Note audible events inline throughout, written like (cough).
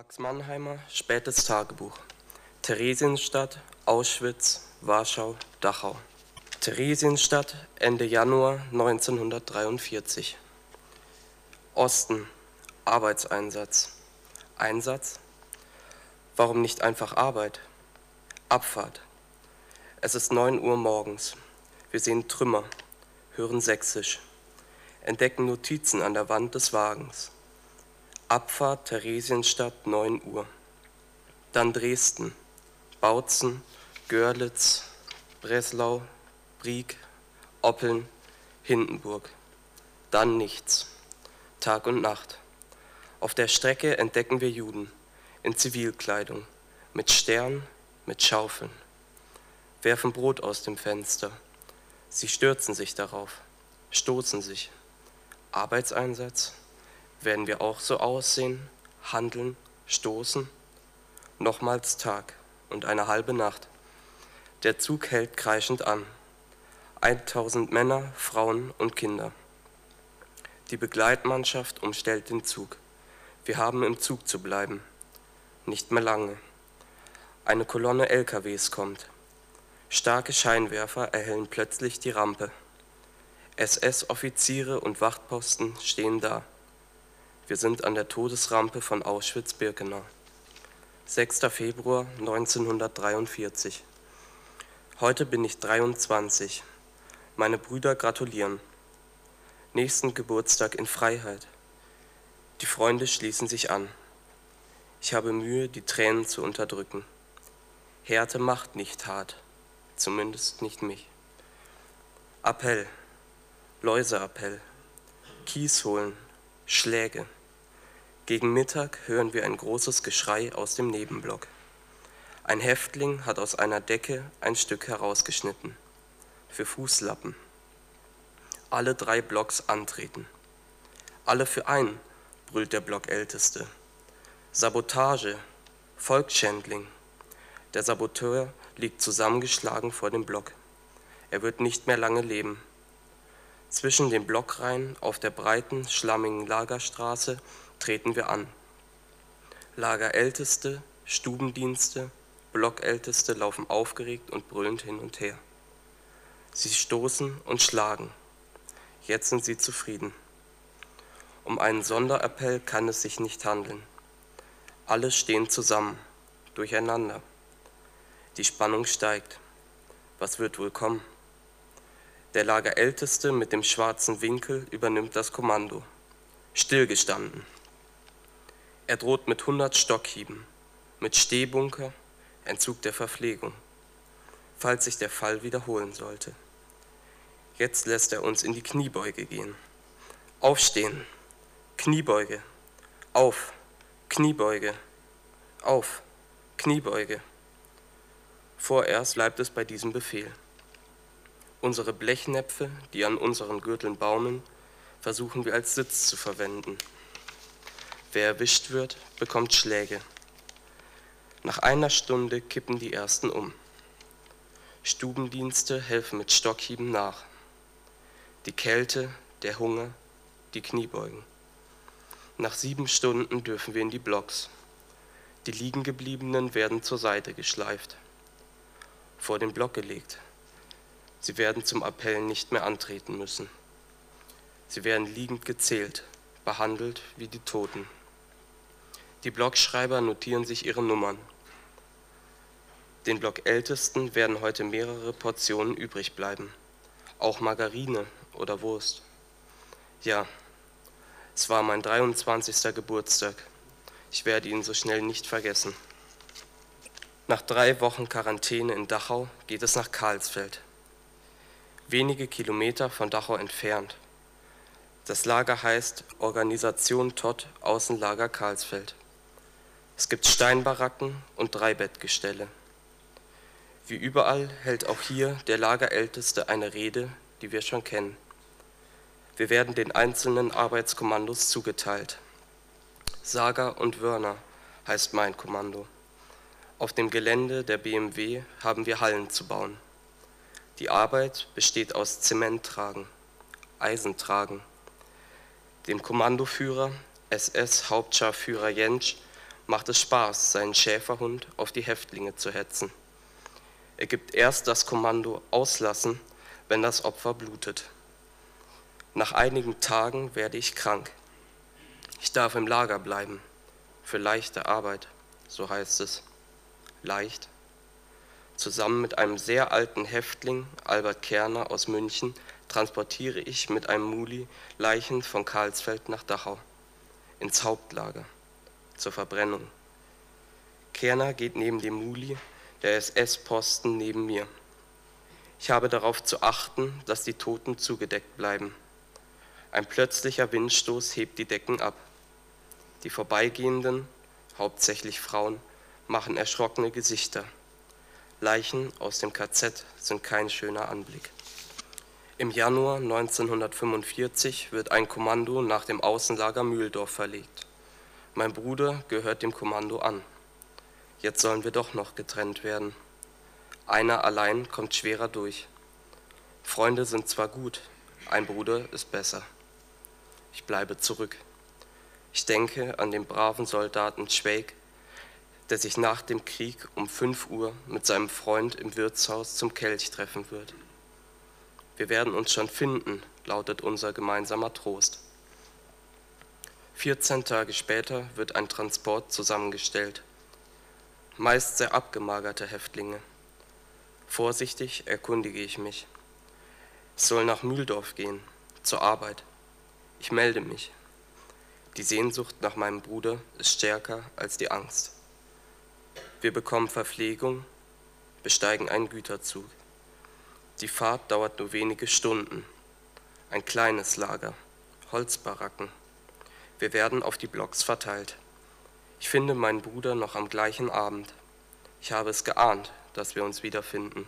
Max Mannheimer, spätes Tagebuch. Theresienstadt, Auschwitz, Warschau, Dachau. Theresienstadt, Ende Januar 1943. Osten, Arbeitseinsatz. Einsatz? Warum nicht einfach Arbeit? Abfahrt. Es ist 9 Uhr morgens. Wir sehen Trümmer, hören Sächsisch, entdecken Notizen an der Wand des Wagens. Abfahrt Theresienstadt 9 Uhr. Dann Dresden, Bautzen, Görlitz, Breslau, Brieg, Oppeln, Hindenburg. Dann nichts. Tag und Nacht. Auf der Strecke entdecken wir Juden in Zivilkleidung, mit Stern, mit Schaufeln, werfen Brot aus dem Fenster. Sie stürzen sich darauf, stoßen sich. Arbeitseinsatz? Werden wir auch so aussehen, handeln, stoßen? Nochmals Tag und eine halbe Nacht. Der Zug hält kreischend an. 1000 Männer, Frauen und Kinder. Die Begleitmannschaft umstellt den Zug. Wir haben im Zug zu bleiben. Nicht mehr lange. Eine Kolonne LKWs kommt. Starke Scheinwerfer erhellen plötzlich die Rampe. SS-Offiziere und Wachtposten stehen da. Wir sind an der Todesrampe von Auschwitz-Birkenau. 6. Februar 1943. Heute bin ich 23. Meine Brüder gratulieren. Nächsten Geburtstag in Freiheit. Die Freunde schließen sich an. Ich habe Mühe, die Tränen zu unterdrücken. Härte macht nicht hart, zumindest nicht mich. Appell, Läuseappell, Kies holen, Schläge. Gegen Mittag hören wir ein großes Geschrei aus dem Nebenblock. Ein Häftling hat aus einer Decke ein Stück herausgeschnitten. Für Fußlappen. Alle drei Blocks antreten. Alle für ein, brüllt der Blockälteste. Sabotage, Volksschändling. Der Saboteur liegt zusammengeschlagen vor dem Block. Er wird nicht mehr lange leben. Zwischen den Blockreihen auf der breiten, schlammigen Lagerstraße treten wir an. Lagerälteste, Stubendienste, Blockälteste laufen aufgeregt und brüllend hin und her. Sie stoßen und schlagen. Jetzt sind sie zufrieden. Um einen Sonderappell kann es sich nicht handeln. Alle stehen zusammen, durcheinander. Die Spannung steigt. Was wird wohl kommen? Der Lagerälteste mit dem schwarzen Winkel übernimmt das Kommando. Stillgestanden. Er droht mit 100 Stockhieben, mit Stehbunker, Entzug der Verpflegung, falls sich der Fall wiederholen sollte. Jetzt lässt er uns in die Kniebeuge gehen. Aufstehen, Kniebeuge, auf, Kniebeuge, auf, Kniebeuge. Vorerst bleibt es bei diesem Befehl. Unsere Blechnäpfe, die an unseren Gürteln baumeln, versuchen wir als Sitz zu verwenden. Wer erwischt wird, bekommt Schläge. Nach einer Stunde kippen die ersten um. Stubendienste helfen mit Stockhieben nach. Die Kälte, der Hunger, die Kniebeugen. Nach sieben Stunden dürfen wir in die Blocks. Die Liegengebliebenen werden zur Seite geschleift, vor den Block gelegt. Sie werden zum Appell nicht mehr antreten müssen. Sie werden liegend gezählt, behandelt wie die Toten. Die Blockschreiber notieren sich ihre Nummern. Den Blockältesten werden heute mehrere Portionen übrig bleiben, auch Margarine oder Wurst. Ja, es war mein 23. Geburtstag. Ich werde ihn so schnell nicht vergessen. Nach drei Wochen Quarantäne in Dachau geht es nach Karlsfeld, wenige Kilometer von Dachau entfernt. Das Lager heißt Organisation Todd Außenlager Karlsfeld. Es gibt Steinbaracken und Dreibettgestelle. Wie überall hält auch hier der Lagerälteste eine Rede, die wir schon kennen. Wir werden den einzelnen Arbeitskommandos zugeteilt. Saga und Wörner heißt mein Kommando. Auf dem Gelände der BMW haben wir Hallen zu bauen. Die Arbeit besteht aus Zementtragen, Eisentragen. Dem Kommandoführer, SS-Hauptscharführer Jentsch, macht es Spaß, seinen Schäferhund auf die Häftlinge zu hetzen. Er gibt erst das Kommando auslassen, wenn das Opfer blutet. Nach einigen Tagen werde ich krank. Ich darf im Lager bleiben, für leichte Arbeit, so heißt es. Leicht. Zusammen mit einem sehr alten Häftling, Albert Kerner aus München, transportiere ich mit einem Muli Leichen von Karlsfeld nach Dachau, ins Hauptlager, zur Verbrennung. Kerner geht neben dem Muli, der SS-Posten neben mir. Ich habe darauf zu achten, dass die Toten zugedeckt bleiben. Ein plötzlicher Windstoß hebt die Decken ab. Die Vorbeigehenden, hauptsächlich Frauen, machen erschrockene Gesichter. Leichen aus dem KZ sind kein schöner Anblick. Im Januar 1945 wird ein Kommando nach dem Außenlager Mühldorf verlegt. Mein Bruder gehört dem Kommando an. Jetzt sollen wir doch noch getrennt werden. Einer allein kommt schwerer durch. Freunde sind zwar gut, ein Bruder ist besser. Ich bleibe zurück. Ich denke an den braven Soldaten Schweig, der sich nach dem Krieg um 5 Uhr mit seinem Freund im Wirtshaus zum Kelch treffen wird. Wir werden uns schon finden, lautet unser gemeinsamer Trost. 14 Tage später wird ein Transport zusammengestellt. Meist sehr abgemagerte Häftlinge. Vorsichtig erkundige ich mich. Ich soll nach Mühldorf gehen, zur Arbeit. Ich melde mich. Die Sehnsucht nach meinem Bruder ist stärker als die Angst. Wir bekommen Verpflegung, besteigen einen Güterzug. Die Fahrt dauert nur wenige Stunden. Ein kleines Lager, Holzbaracken. Wir werden auf die Blocks verteilt. Ich finde meinen Bruder noch am gleichen Abend. Ich habe es geahnt, dass wir uns wiederfinden.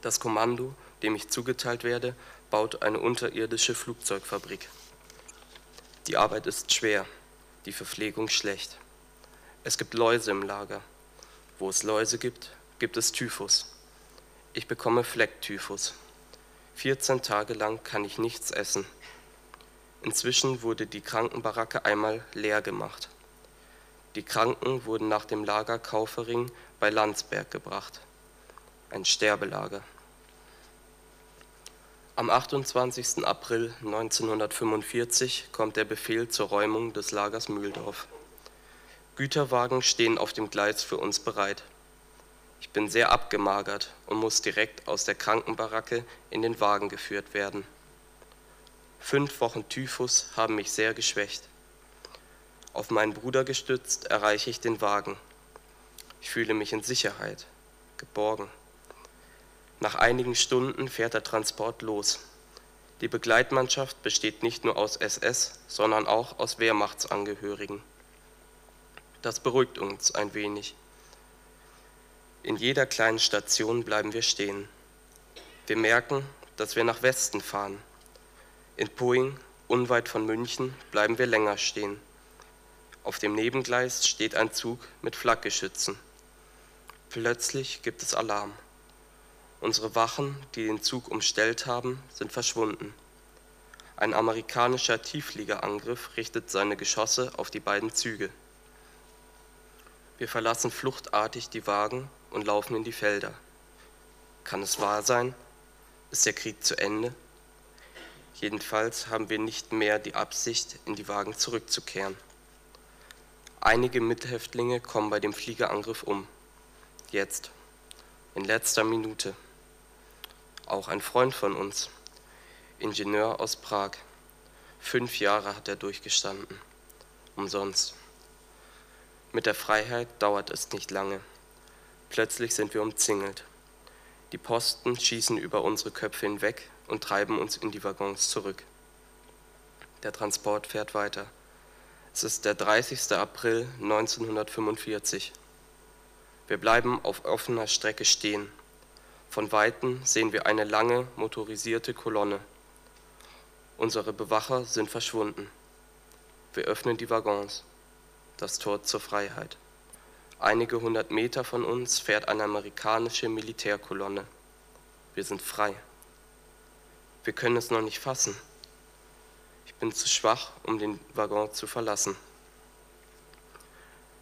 Das Kommando, dem ich zugeteilt werde, baut eine unterirdische Flugzeugfabrik. Die Arbeit ist schwer, die Verpflegung schlecht. Es gibt Läuse im Lager. Wo es Läuse gibt, gibt es Typhus. Ich bekomme Flecktyphus. 14 Tage lang kann ich nichts essen. Inzwischen wurde die Krankenbaracke einmal leer gemacht. Die Kranken wurden nach dem Lager Kaufering bei Landsberg gebracht. Ein Sterbelager. Am 28. April 1945 kommt der Befehl zur Räumung des Lagers Mühldorf. Güterwagen stehen auf dem Gleis für uns bereit. Ich bin sehr abgemagert und muss direkt aus der Krankenbaracke in den Wagen geführt werden. Fünf Wochen Typhus haben mich sehr geschwächt. Auf meinen Bruder gestützt erreiche ich den Wagen. Ich fühle mich in Sicherheit, geborgen. Nach einigen Stunden fährt der Transport los. Die Begleitmannschaft besteht nicht nur aus SS, sondern auch aus Wehrmachtsangehörigen. Das beruhigt uns ein wenig. In jeder kleinen Station bleiben wir stehen. Wir merken, dass wir nach Westen fahren. In Poing, unweit von München, bleiben wir länger stehen. Auf dem Nebengleis steht ein Zug mit Flakgeschützen. Plötzlich gibt es Alarm. Unsere Wachen, die den Zug umstellt haben, sind verschwunden. Ein amerikanischer Tiefliegerangriff richtet seine Geschosse auf die beiden Züge. Wir verlassen fluchtartig die Wagen und laufen in die Felder. Kann es wahr sein? Ist der Krieg zu Ende? Jedenfalls haben wir nicht mehr die Absicht, in die Wagen zurückzukehren. Einige Mithäftlinge kommen bei dem Fliegerangriff um. Jetzt, in letzter Minute. Auch ein Freund von uns, Ingenieur aus Prag. Fünf Jahre hat er durchgestanden. Umsonst. Mit der Freiheit dauert es nicht lange. Plötzlich sind wir umzingelt. Die Posten schießen über unsere Köpfe hinweg und treiben uns in die Waggons zurück. Der Transport fährt weiter. Es ist der 30. April 1945. Wir bleiben auf offener Strecke stehen. Von weitem sehen wir eine lange motorisierte Kolonne. Unsere Bewacher sind verschwunden. Wir öffnen die Waggons, das Tor zur Freiheit. Einige hundert Meter von uns fährt eine amerikanische Militärkolonne. Wir sind frei. Wir können es noch nicht fassen. Ich bin zu schwach, um den Waggon zu verlassen.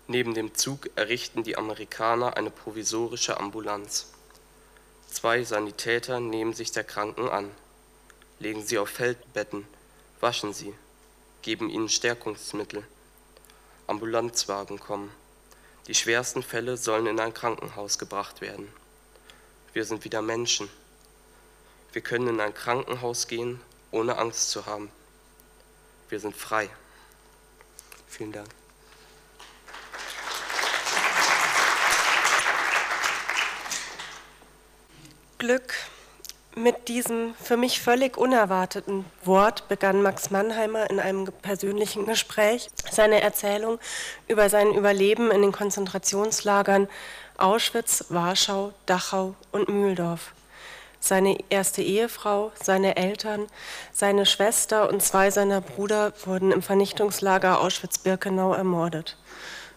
Neben dem Zug errichten die Amerikaner eine provisorische Ambulanz. Zwei Sanitäter nehmen sich der Kranken an, legen sie auf Feldbetten, waschen sie, geben ihnen Stärkungsmittel. Ambulanzwagen kommen. Die schwersten Fälle sollen in ein Krankenhaus gebracht werden. Wir sind wieder Menschen. Wir können in ein Krankenhaus gehen, ohne Angst zu haben. Wir sind frei. Vielen Dank. Glück. Mit diesem für mich völlig unerwarteten Wort begann Max Mannheimer in einem persönlichen Gespräch seine Erzählung über sein Überleben in den Konzentrationslagern Auschwitz, Warschau, Dachau und Mühldorf. Seine erste Ehefrau, seine Eltern, seine Schwester und zwei seiner Brüder wurden im Vernichtungslager Auschwitz-Birkenau ermordet.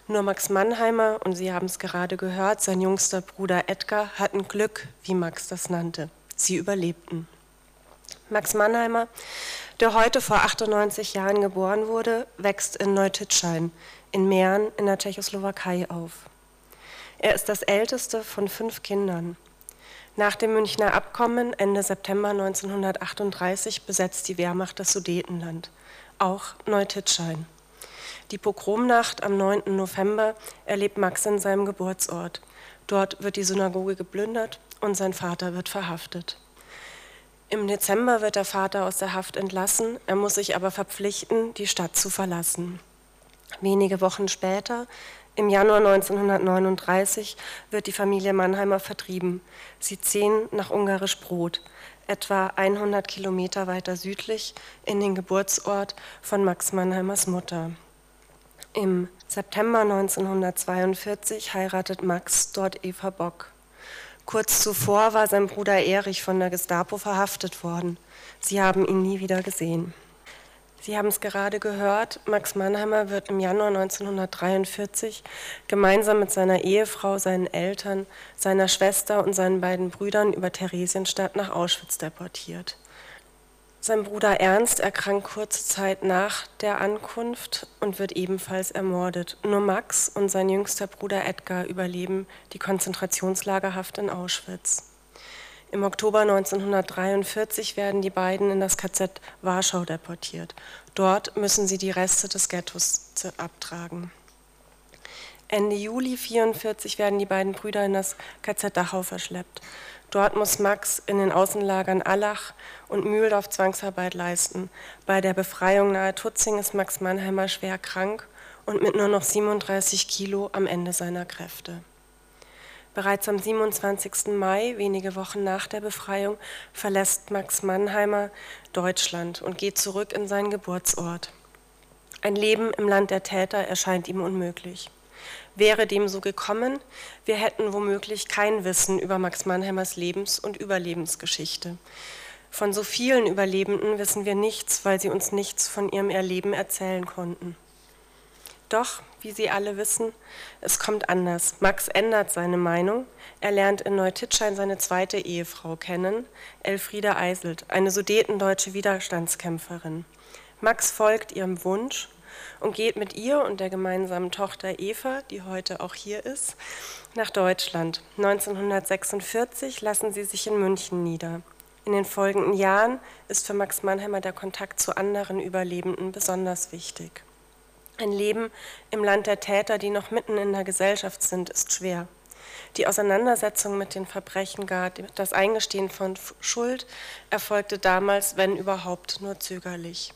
Nur Max Mannheimer und Sie haben es gerade gehört, sein jüngster Bruder Edgar hatten Glück, wie Max das nannte. Sie überlebten. Max Mannheimer, der heute vor 98 Jahren geboren wurde, wächst in Neutitschein in Mähren in der Tschechoslowakei auf. Er ist das älteste von fünf Kindern. Nach dem Münchner Abkommen Ende September 1938 besetzt die Wehrmacht das Sudetenland, auch Neutitschein. Die Pogromnacht am 9. November erlebt Max in seinem Geburtsort. Dort wird die Synagoge geplündert und sein Vater wird verhaftet. Im Dezember wird der Vater aus der Haft entlassen, er muss sich aber verpflichten, die Stadt zu verlassen. Wenige Wochen später, im Januar 1939, wird die Familie Mannheimer vertrieben. Sie ziehen nach Ungarisch Brot, etwa 100 Kilometer weiter südlich, in den Geburtsort von Max Mannheimers Mutter. Im September 1942 heiratet Max dort Eva Bock. Kurz zuvor war sein Bruder Erich von der Gestapo verhaftet worden. Sie haben ihn nie wieder gesehen. Sie haben es gerade gehört, Max Mannheimer wird im Januar 1943 gemeinsam mit seiner Ehefrau, seinen Eltern, seiner Schwester und seinen beiden Brüdern über Theresienstadt nach Auschwitz deportiert. Sein Bruder Ernst erkrankt kurze Zeit nach der Ankunft und wird ebenfalls ermordet. Nur Max und sein jüngster Bruder Edgar überleben die Konzentrationslagerhaft in Auschwitz. Im Oktober 1943 werden die beiden in das KZ Warschau deportiert. Dort müssen sie die Reste des Ghettos abtragen. Ende Juli 1944 werden die beiden Brüder in das KZ Dachau verschleppt. Dort muss Max in den Außenlagern Allach und Mühldorf Zwangsarbeit leisten. Bei der Befreiung nahe Tutzing ist Max Mannheimer schwer krank und mit nur noch 37 Kilo am Ende seiner Kräfte. Bereits am 27. Mai, wenige Wochen nach der Befreiung, verlässt Max Mannheimer Deutschland und geht zurück in seinen Geburtsort. Ein Leben im Land der Täter erscheint ihm unmöglich wäre dem so gekommen, wir hätten womöglich kein Wissen über Max Mannheimers Lebens- und Überlebensgeschichte. Von so vielen Überlebenden wissen wir nichts, weil sie uns nichts von ihrem Erleben erzählen konnten. Doch, wie Sie alle wissen, es kommt anders. Max ändert seine Meinung. Er lernt in Neutitschein seine zweite Ehefrau kennen, Elfriede Eiselt, eine sudetendeutsche Widerstandskämpferin. Max folgt ihrem Wunsch und geht mit ihr und der gemeinsamen Tochter Eva, die heute auch hier ist, nach Deutschland. 1946 lassen sie sich in München nieder. In den folgenden Jahren ist für Max Mannheimer der Kontakt zu anderen Überlebenden besonders wichtig. Ein Leben im Land der Täter, die noch mitten in der Gesellschaft sind, ist schwer. Die Auseinandersetzung mit den Verbrechen, gar das Eingestehen von Schuld, erfolgte damals, wenn überhaupt, nur zögerlich.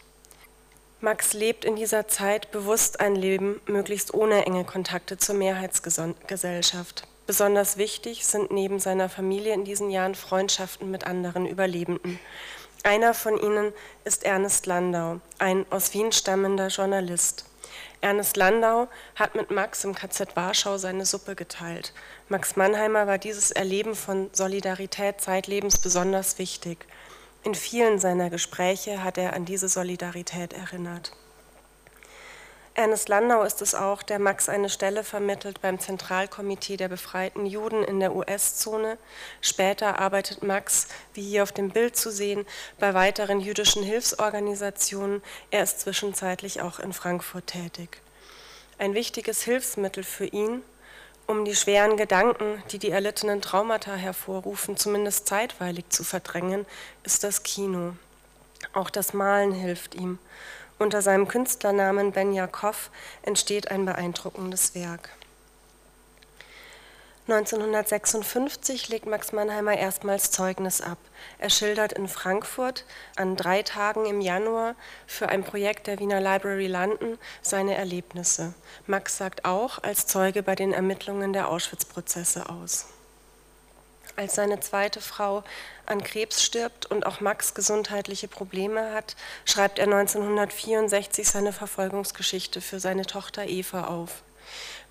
Max lebt in dieser Zeit bewusst ein Leben, möglichst ohne enge Kontakte zur Mehrheitsgesellschaft. Besonders wichtig sind neben seiner Familie in diesen Jahren Freundschaften mit anderen Überlebenden. Einer von ihnen ist Ernest Landau, ein aus Wien stammender Journalist. Ernest Landau hat mit Max im KZ Warschau seine Suppe geteilt. Max Mannheimer war dieses Erleben von Solidarität zeitlebens besonders wichtig. In vielen seiner Gespräche hat er an diese Solidarität erinnert. Ernest Landau ist es auch, der Max eine Stelle vermittelt beim Zentralkomitee der befreiten Juden in der US-Zone. Später arbeitet Max, wie hier auf dem Bild zu sehen, bei weiteren jüdischen Hilfsorganisationen. Er ist zwischenzeitlich auch in Frankfurt tätig. ein wichtiges Hilfsmittel für ihn, um die schweren Gedanken, die die erlittenen Traumata hervorrufen, zumindest zeitweilig zu verdrängen, ist das Kino. Auch das Malen hilft ihm. Unter seinem Künstlernamen Ben Jakov entsteht ein beeindruckendes Werk. 1956 legt Max Mannheimer erstmals Zeugnis ab. Er schildert in Frankfurt an drei Tagen im Januar für ein Projekt der Wiener Library London seine Erlebnisse. Max sagt auch als Zeuge bei den Ermittlungen der Auschwitz-Prozesse aus. Als seine zweite Frau an Krebs stirbt und auch Max gesundheitliche Probleme hat, schreibt er 1964 seine Verfolgungsgeschichte für seine Tochter Eva auf.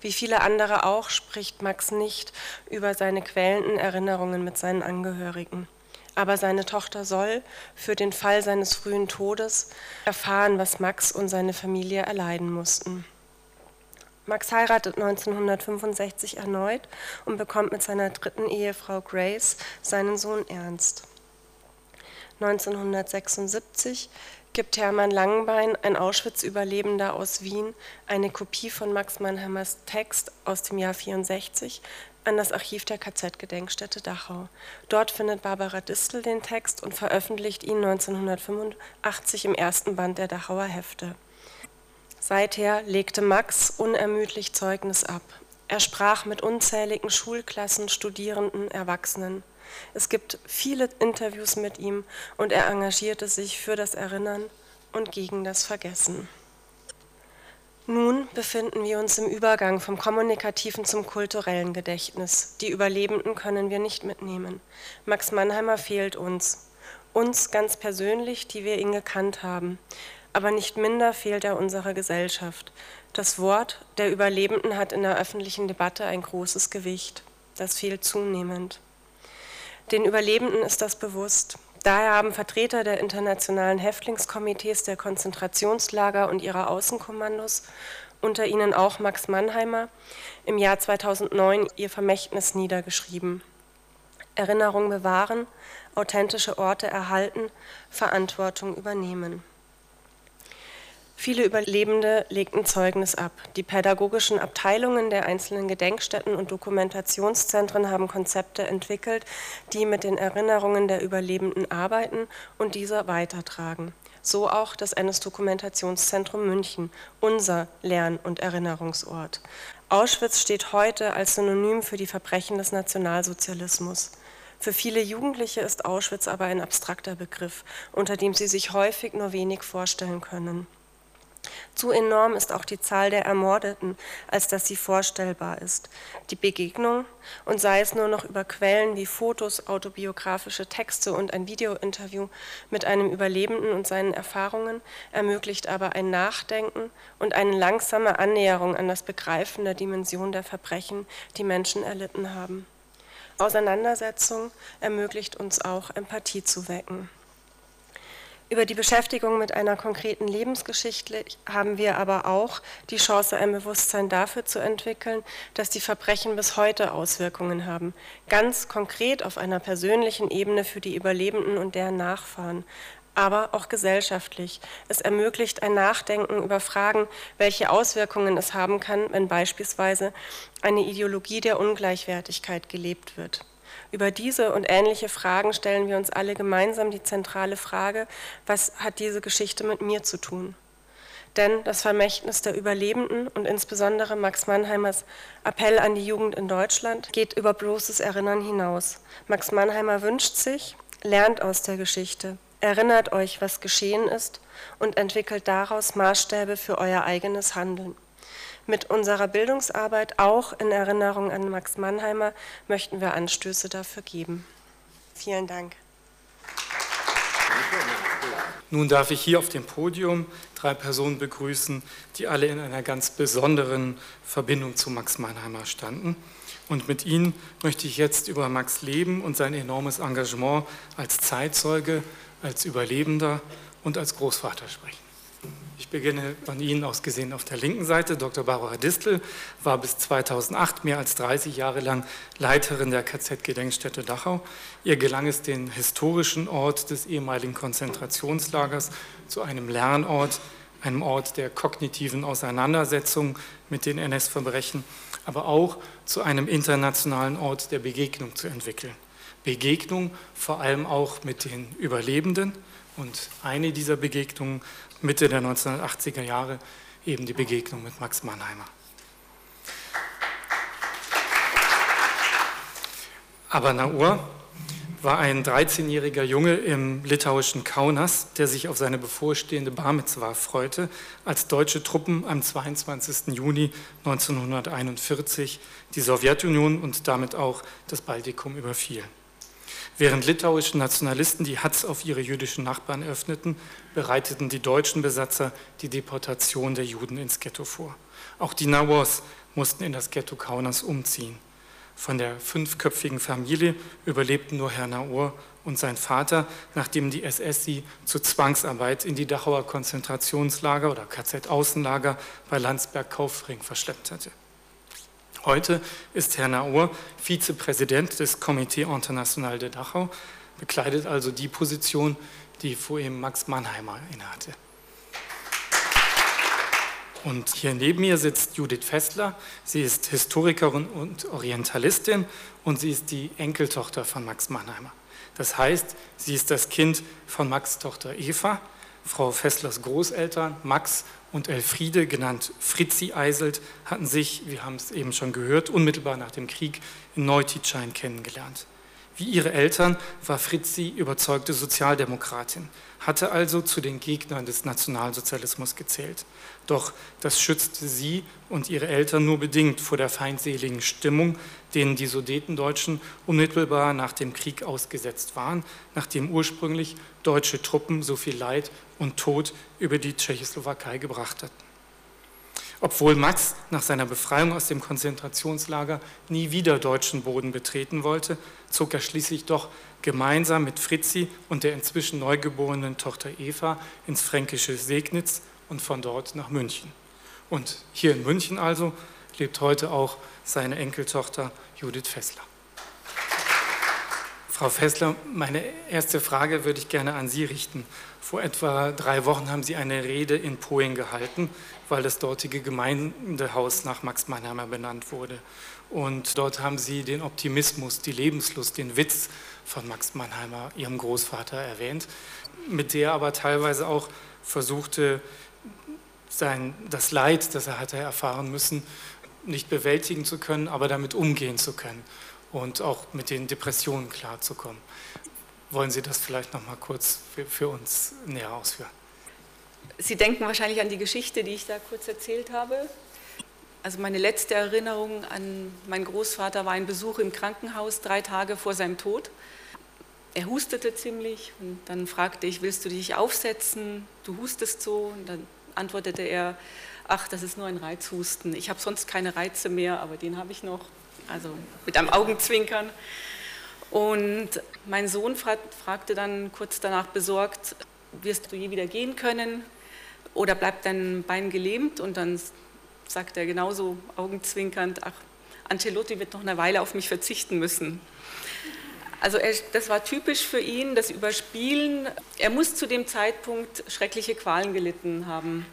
Wie viele andere auch spricht Max nicht über seine quälenden Erinnerungen mit seinen Angehörigen. Aber seine Tochter soll für den Fall seines frühen Todes erfahren, was Max und seine Familie erleiden mussten. Max heiratet 1965 erneut und bekommt mit seiner dritten Ehefrau Grace seinen Sohn Ernst. 1976 gibt Hermann Langenbein, ein Auschwitz-Überlebender aus Wien, eine Kopie von Max Mannheimers Text aus dem Jahr 64 an das Archiv der KZ-Gedenkstätte Dachau. Dort findet Barbara Distel den Text und veröffentlicht ihn 1985 im ersten Band der Dachauer Hefte. Seither legte Max unermüdlich Zeugnis ab. Er sprach mit unzähligen Schulklassen, Studierenden, Erwachsenen. Es gibt viele Interviews mit ihm und er engagierte sich für das Erinnern und gegen das Vergessen. Nun befinden wir uns im Übergang vom kommunikativen zum kulturellen Gedächtnis. Die Überlebenden können wir nicht mitnehmen. Max Mannheimer fehlt uns. Uns ganz persönlich, die wir ihn gekannt haben. Aber nicht minder fehlt er unserer Gesellschaft. Das Wort der Überlebenden hat in der öffentlichen Debatte ein großes Gewicht. Das fehlt zunehmend. Den Überlebenden ist das bewusst. Daher haben Vertreter der internationalen Häftlingskomitees der Konzentrationslager und ihrer Außenkommandos, unter ihnen auch Max Mannheimer, im Jahr 2009 ihr Vermächtnis niedergeschrieben. Erinnerung bewahren, authentische Orte erhalten, Verantwortung übernehmen. Viele Überlebende legten Zeugnis ab. Die pädagogischen Abteilungen der einzelnen Gedenkstätten und Dokumentationszentren haben Konzepte entwickelt, die mit den Erinnerungen der Überlebenden arbeiten und diese weitertragen. So auch das NS-Dokumentationszentrum München, unser Lern- und Erinnerungsort. Auschwitz steht heute als Synonym für die Verbrechen des Nationalsozialismus. Für viele Jugendliche ist Auschwitz aber ein abstrakter Begriff, unter dem sie sich häufig nur wenig vorstellen können. Zu enorm ist auch die Zahl der Ermordeten, als dass sie vorstellbar ist. Die Begegnung, und sei es nur noch über Quellen wie Fotos, autobiografische Texte und ein Videointerview mit einem Überlebenden und seinen Erfahrungen, ermöglicht aber ein Nachdenken und eine langsame Annäherung an das Begreifen der Dimension der Verbrechen, die Menschen erlitten haben. Auseinandersetzung ermöglicht uns auch Empathie zu wecken. Über die Beschäftigung mit einer konkreten Lebensgeschichte haben wir aber auch die Chance, ein Bewusstsein dafür zu entwickeln, dass die Verbrechen bis heute Auswirkungen haben, ganz konkret auf einer persönlichen Ebene für die Überlebenden und deren Nachfahren, aber auch gesellschaftlich. Es ermöglicht ein Nachdenken über Fragen, welche Auswirkungen es haben kann, wenn beispielsweise eine Ideologie der Ungleichwertigkeit gelebt wird. Über diese und ähnliche Fragen stellen wir uns alle gemeinsam die zentrale Frage, was hat diese Geschichte mit mir zu tun? Denn das Vermächtnis der Überlebenden und insbesondere Max Mannheimers Appell an die Jugend in Deutschland geht über bloßes Erinnern hinaus. Max Mannheimer wünscht sich, lernt aus der Geschichte, erinnert euch, was geschehen ist und entwickelt daraus Maßstäbe für euer eigenes Handeln. Mit unserer Bildungsarbeit auch in Erinnerung an Max Mannheimer möchten wir Anstöße dafür geben. Vielen Dank. Nun darf ich hier auf dem Podium drei Personen begrüßen, die alle in einer ganz besonderen Verbindung zu Max Mannheimer standen. Und mit ihnen möchte ich jetzt über Max Leben und sein enormes Engagement als Zeitzeuge, als Überlebender und als Großvater sprechen. Ich beginne von Ihnen aus gesehen auf der linken Seite. Dr. Barbara Distel war bis 2008 mehr als 30 Jahre lang Leiterin der KZ-Gedenkstätte Dachau. Ihr gelang es, den historischen Ort des ehemaligen Konzentrationslagers zu einem Lernort, einem Ort der kognitiven Auseinandersetzung mit den NS-Verbrechen, aber auch zu einem internationalen Ort der Begegnung zu entwickeln. Begegnung vor allem auch mit den Überlebenden und eine dieser Begegnungen Mitte der 1980er Jahre eben die Begegnung mit Max Mannheimer. Aber Naur war ein 13-jähriger Junge im litauischen Kaunas, der sich auf seine bevorstehende Bar Mitzvah freute, als deutsche Truppen am 22. Juni 1941 die Sowjetunion und damit auch das Baltikum überfielen. Während litauische Nationalisten die Hatz auf ihre jüdischen Nachbarn öffneten, bereiteten die deutschen Besatzer die Deportation der Juden ins Ghetto vor. Auch die Nawos mussten in das Ghetto Kaunas umziehen. Von der fünfköpfigen Familie überlebten nur Herr Naur und sein Vater, nachdem die SS sie zur Zwangsarbeit in die Dachauer Konzentrationslager oder KZ-Außenlager bei Landsberg-Kaufring verschleppt hatte. Heute ist Herr Naur Vizepräsident des Comité International de Dachau, bekleidet also die Position, die vor ihm Max Mannheimer innehatte. Und hier neben mir sitzt Judith Fessler. Sie ist Historikerin und Orientalistin und sie ist die Enkeltochter von Max Mannheimer. Das heißt, sie ist das Kind von Max' Tochter Eva, Frau Fesslers Großeltern Max und Elfriede, genannt Fritzi Eiselt, hatten sich, wir haben es eben schon gehört, unmittelbar nach dem Krieg in Neutitschein kennengelernt. Wie ihre Eltern war Fritzi überzeugte Sozialdemokratin, hatte also zu den Gegnern des Nationalsozialismus gezählt. Doch das schützte sie und ihre Eltern nur bedingt vor der feindseligen Stimmung, denen die Sudetendeutschen unmittelbar nach dem Krieg ausgesetzt waren, nachdem ursprünglich deutsche Truppen so viel Leid und Tod über die Tschechoslowakei gebracht hatten. Obwohl Max nach seiner Befreiung aus dem Konzentrationslager nie wieder deutschen Boden betreten wollte, zog er schließlich doch gemeinsam mit Fritzi und der inzwischen neugeborenen Tochter Eva ins fränkische Segnitz und von dort nach München. Und hier in München also lebt heute auch seine Enkeltochter Judith Fessler. Frau Fessler, meine erste Frage würde ich gerne an Sie richten. Vor etwa drei Wochen haben Sie eine Rede in Poing gehalten, weil das dortige Gemeindehaus nach Max Mannheimer benannt wurde. Und dort haben Sie den Optimismus, die Lebenslust, den Witz von Max Mannheimer, Ihrem Großvater, erwähnt, mit der aber teilweise auch versuchte, sein, das Leid, das er hatte erfahren müssen, nicht bewältigen zu können, aber damit umgehen zu können und auch mit den Depressionen klarzukommen. Wollen Sie das vielleicht noch mal kurz für, für uns näher ausführen? Sie denken wahrscheinlich an die Geschichte, die ich da kurz erzählt habe. Also meine letzte Erinnerung an meinen Großvater war ein Besuch im Krankenhaus drei Tage vor seinem Tod. Er hustete ziemlich und dann fragte ich, willst du dich aufsetzen? Du hustest so. Und dann antwortete er, ach, das ist nur ein Reizhusten. Ich habe sonst keine Reize mehr, aber den habe ich noch. Also mit einem Augenzwinkern. Und mein Sohn fragte dann kurz danach besorgt, wirst du je wieder gehen können oder bleibt dein Bein gelähmt? Und dann sagt er genauso augenzwinkernd, ach, Ancelotti wird noch eine Weile auf mich verzichten müssen. Also er, das war typisch für ihn, das Überspielen. Er muss zu dem Zeitpunkt schreckliche Qualen gelitten haben,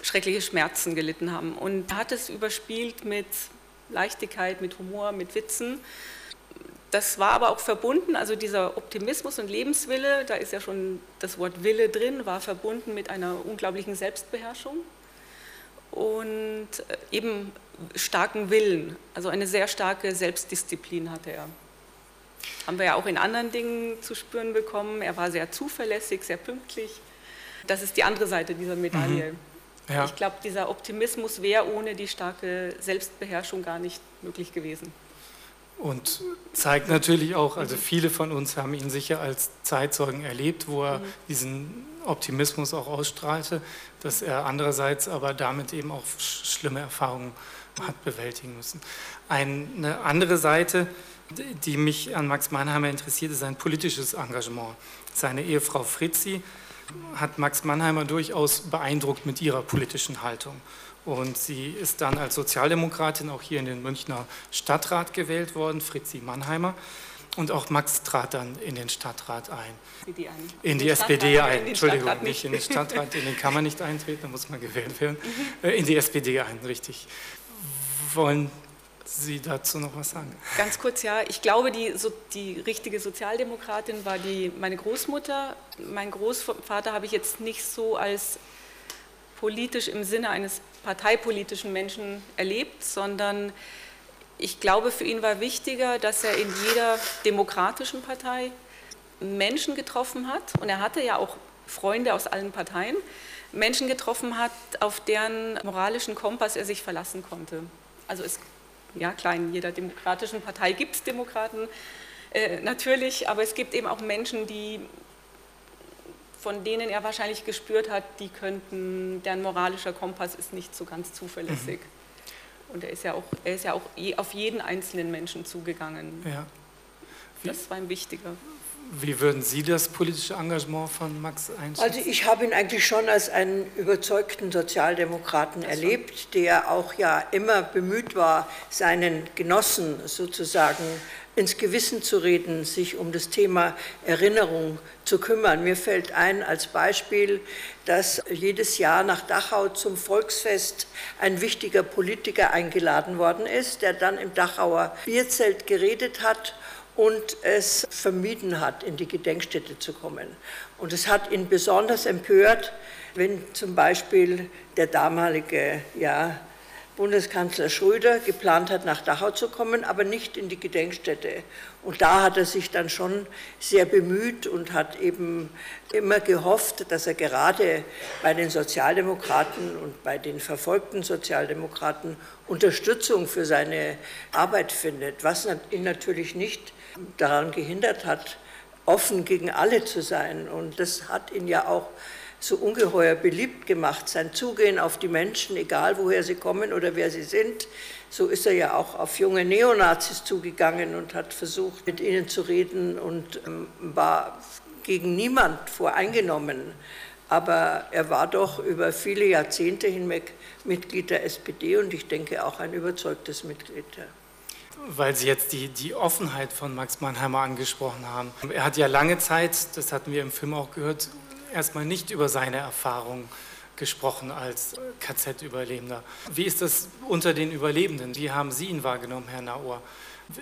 schreckliche Schmerzen gelitten haben. Und er hat es überspielt mit Leichtigkeit, mit Humor, mit Witzen. Das war aber auch verbunden, also dieser Optimismus und Lebenswille, da ist ja schon das Wort Wille drin, war verbunden mit einer unglaublichen Selbstbeherrschung und eben starken Willen, also eine sehr starke Selbstdisziplin hatte er haben wir ja auch in anderen Dingen zu spüren bekommen. Er war sehr zuverlässig, sehr pünktlich. Das ist die andere Seite dieser Medaille. Mhm. Ja. Ich glaube, dieser Optimismus wäre ohne die starke Selbstbeherrschung gar nicht möglich gewesen. Und zeigt natürlich auch, also viele von uns haben ihn sicher als Zeitzeugen erlebt, wo er mhm. diesen Optimismus auch ausstrahlte, dass er andererseits aber damit eben auch schlimme Erfahrungen hat bewältigen müssen. Eine andere Seite, die mich an Max Mannheimer interessiert, ist sein politisches Engagement. Seine Ehefrau Fritzi hat Max Mannheimer durchaus beeindruckt mit ihrer politischen Haltung. Und sie ist dann als Sozialdemokratin auch hier in den Münchner Stadtrat gewählt worden, Fritzi Mannheimer. Und auch Max trat dann in den Stadtrat ein. In die SPD ein. Entschuldigung, nicht in den Stadtrat, in den kann man nicht eintreten, da muss man gewählt werden. Mhm. In die SPD ein, richtig. Wollen Sie dazu noch was sagen? Ganz kurz, ja. Ich glaube, die, so, die richtige Sozialdemokratin war die, meine Großmutter. Mein Großvater habe ich jetzt nicht so als politisch im Sinne eines parteipolitischen Menschen erlebt, sondern ich glaube, für ihn war wichtiger, dass er in jeder demokratischen Partei Menschen getroffen hat. Und er hatte ja auch Freunde aus allen Parteien. Menschen getroffen hat, auf deren moralischen Kompass er sich verlassen konnte. Also es ja, klar, in jeder demokratischen Partei gibt es Demokraten äh, natürlich, aber es gibt eben auch Menschen, die, von denen er wahrscheinlich gespürt hat, die könnten, deren moralischer Kompass ist nicht so ganz zuverlässig. Mhm. Und er ist ja auch, er ist ja auch auf jeden einzelnen Menschen zugegangen. Ja. Das war ihm wichtiger. Wie würden Sie das politische Engagement von Max einschätzen? Also ich habe ihn eigentlich schon als einen überzeugten Sozialdemokraten das erlebt, der auch ja immer bemüht war, seinen Genossen sozusagen ins Gewissen zu reden, sich um das Thema Erinnerung zu kümmern. Mir fällt ein als Beispiel, dass jedes Jahr nach Dachau zum Volksfest ein wichtiger Politiker eingeladen worden ist, der dann im Dachauer Bierzelt geredet hat und es vermieden hat, in die Gedenkstätte zu kommen. Und es hat ihn besonders empört, wenn zum Beispiel der damalige ja, Bundeskanzler Schröder geplant hat, nach Dachau zu kommen, aber nicht in die Gedenkstätte. Und da hat er sich dann schon sehr bemüht und hat eben immer gehofft, dass er gerade bei den Sozialdemokraten und bei den verfolgten Sozialdemokraten Unterstützung für seine Arbeit findet, was ihn natürlich nicht daran gehindert hat, offen gegen alle zu sein. Und das hat ihn ja auch so ungeheuer beliebt gemacht, sein Zugehen auf die Menschen, egal woher sie kommen oder wer sie sind. So ist er ja auch auf junge Neonazis zugegangen und hat versucht, mit ihnen zu reden und ähm, war gegen niemand voreingenommen. Aber er war doch über viele Jahrzehnte hinweg Mitglied der SPD und ich denke auch ein überzeugtes Mitglied. Weil Sie jetzt die, die Offenheit von Max Mannheimer angesprochen haben. Er hat ja lange Zeit, das hatten wir im Film auch gehört, erstmal nicht über seine Erfahrungen gesprochen als KZ-Überlebender. Wie ist das unter den Überlebenden? Wie haben Sie ihn wahrgenommen, Herr Naur?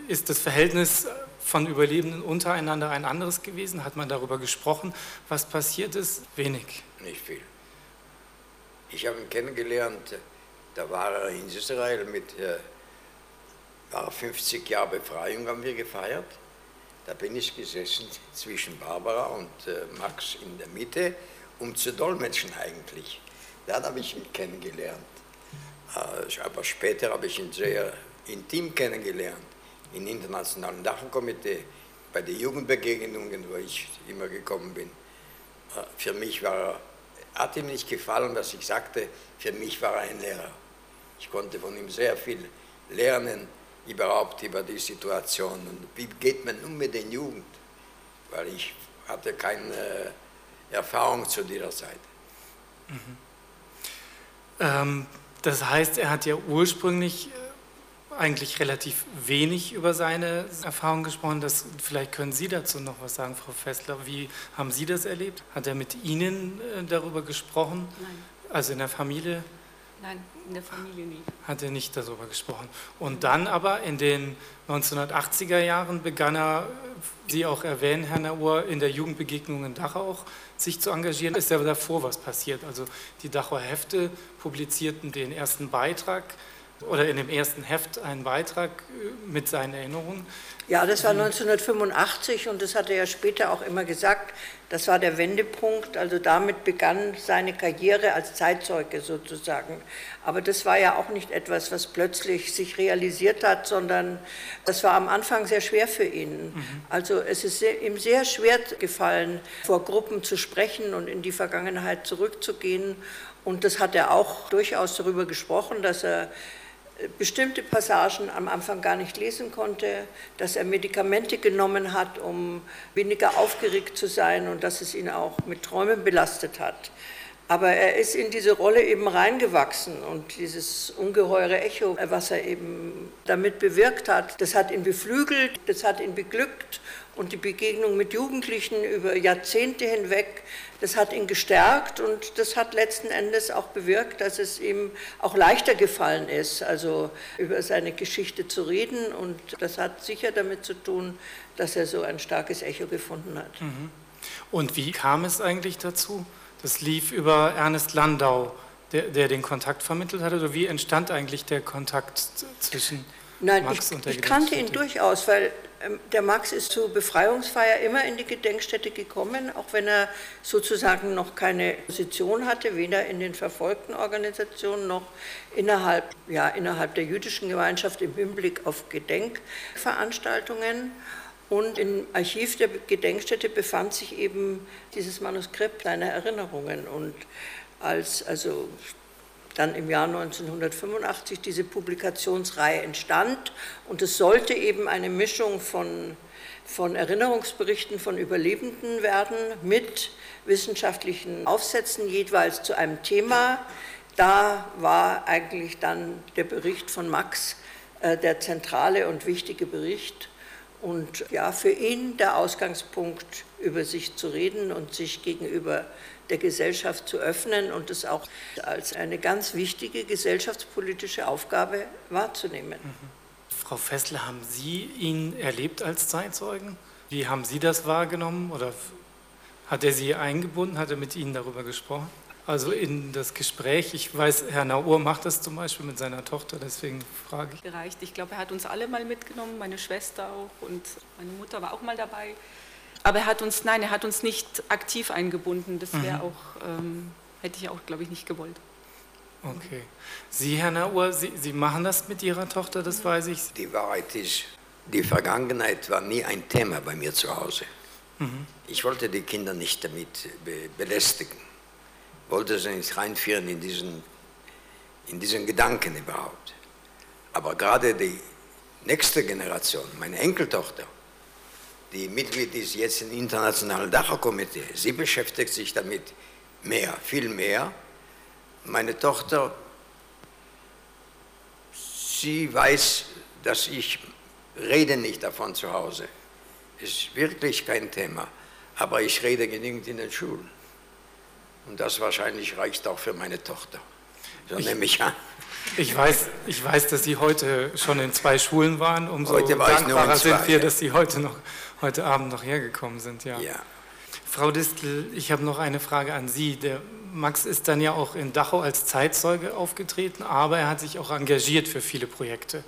Ist das Verhältnis von Überlebenden untereinander ein anderes gewesen? Hat man darüber gesprochen, was passiert ist? Wenig. Nicht viel. Ich habe ihn kennengelernt, da war er in Israel mit äh, 50 Jahre Befreiung haben wir gefeiert. Da bin ich gesessen zwischen Barbara und äh, Max in der Mitte, um zu dolmetschen eigentlich. Da habe ich ihn kennengelernt. Äh, aber später habe ich ihn sehr intim kennengelernt, im Internationalen Dachenkomitee, bei den Jugendbegegnungen, wo ich immer gekommen bin. Äh, für mich war er, hat ihm nicht gefallen, was ich sagte, für mich war er ein Lehrer. Ich konnte von ihm sehr viel lernen überhaupt über die Situation und wie geht man um mit den Jugend, weil ich hatte keine äh, Erfahrung zu dieser Zeit. Mhm. Ähm, das heißt, er hat ja ursprünglich äh, eigentlich relativ wenig über seine Erfahrungen gesprochen. Das, vielleicht können Sie dazu noch was sagen, Frau Fessler. Wie haben Sie das erlebt? Hat er mit Ihnen äh, darüber gesprochen? Nein. Also in der Familie? Nein, in der Familie nie. Hat er nicht darüber gesprochen. Und dann aber in den 1980er Jahren begann er, Sie auch erwähnen, Herr Naur, in der Jugendbegegnung in Dachau auch sich zu engagieren. Ist ja davor was passiert? Also die Dachauer Hefte publizierten den ersten Beitrag oder in dem ersten Heft einen Beitrag äh, mit seinen Erinnerungen. Ja, das war 1985 und das hat er ja später auch immer gesagt. Das war der Wendepunkt. Also damit begann seine Karriere als Zeitzeuge sozusagen. Aber das war ja auch nicht etwas, was plötzlich sich realisiert hat, sondern das war am Anfang sehr schwer für ihn. Mhm. Also es ist ihm sehr schwer gefallen, vor Gruppen zu sprechen und in die Vergangenheit zurückzugehen. Und das hat er auch durchaus darüber gesprochen, dass er bestimmte Passagen am Anfang gar nicht lesen konnte, dass er Medikamente genommen hat, um weniger aufgeregt zu sein und dass es ihn auch mit Träumen belastet hat. Aber er ist in diese Rolle eben reingewachsen und dieses ungeheure Echo, was er eben damit bewirkt hat, das hat ihn beflügelt, das hat ihn beglückt und die Begegnung mit Jugendlichen über Jahrzehnte hinweg, das hat ihn gestärkt und das hat letzten Endes auch bewirkt, dass es ihm auch leichter gefallen ist, also über seine Geschichte zu reden. Und das hat sicher damit zu tun, dass er so ein starkes Echo gefunden hat. Mhm. Und wie kam es eigentlich dazu? Das lief über Ernest Landau, der, der den Kontakt vermittelt hatte. Oder wie entstand eigentlich der Kontakt zwischen Nein, Max ich, und der ich kannte ihn durchaus, weil der Max ist zur Befreiungsfeier immer in die Gedenkstätte gekommen, auch wenn er sozusagen noch keine Position hatte, weder in den verfolgten Organisationen noch innerhalb, ja, innerhalb der jüdischen Gemeinschaft im Hinblick auf Gedenkveranstaltungen. Und im Archiv der Gedenkstätte befand sich eben dieses Manuskript seiner Erinnerungen. Und als also dann im Jahr 1985 diese Publikationsreihe entstand und es sollte eben eine Mischung von, von Erinnerungsberichten von Überlebenden werden mit wissenschaftlichen Aufsätzen jeweils zu einem Thema. Da war eigentlich dann der Bericht von Max äh, der zentrale und wichtige Bericht und ja, für ihn der Ausgangspunkt, über sich zu reden und sich gegenüber der Gesellschaft zu öffnen und es auch als eine ganz wichtige gesellschaftspolitische Aufgabe wahrzunehmen. Mhm. Frau Fessler, haben Sie ihn erlebt als Zeitzeugen? Wie haben Sie das wahrgenommen oder hat er Sie eingebunden, hat er mit Ihnen darüber gesprochen? Also in das Gespräch, ich weiß, Herr Naur macht das zum Beispiel mit seiner Tochter, deswegen frage ich. Gereicht. Ich glaube, er hat uns alle mal mitgenommen, meine Schwester auch und meine Mutter war auch mal dabei. Aber er hat uns, nein, er hat uns nicht aktiv eingebunden. Das wäre mhm. auch, ähm, hätte ich auch, glaube ich, nicht gewollt. Okay. Sie, Herr Naur, Sie, Sie machen das mit Ihrer Tochter, das weiß ich. Die Wahrheit ist, die Vergangenheit war nie ein Thema bei mir zu Hause. Mhm. Ich wollte die Kinder nicht damit be belästigen wollte sie nicht reinführen in diesen, in diesen Gedanken überhaupt. Aber gerade die nächste Generation, meine Enkeltochter, die Mitglied ist jetzt im Internationalen Dachau-Komitee, sie beschäftigt sich damit mehr, viel mehr. Meine Tochter, sie weiß, dass ich rede nicht davon zu Hause. Ist wirklich kein Thema. Aber ich rede genügend in den Schulen. Und das wahrscheinlich reicht auch für meine Tochter. So ich, nehme ich an. Ich weiß, ich weiß, dass Sie heute schon in zwei Schulen waren. Umso heute war dankbarer zwei, sind wir, dass Sie heute, noch, heute Abend noch hergekommen sind. Ja. ja. Frau Distel, ich habe noch eine Frage an Sie. Der Max ist dann ja auch in Dachau als Zeitzeuge aufgetreten, aber er hat sich auch engagiert für viele Projekte.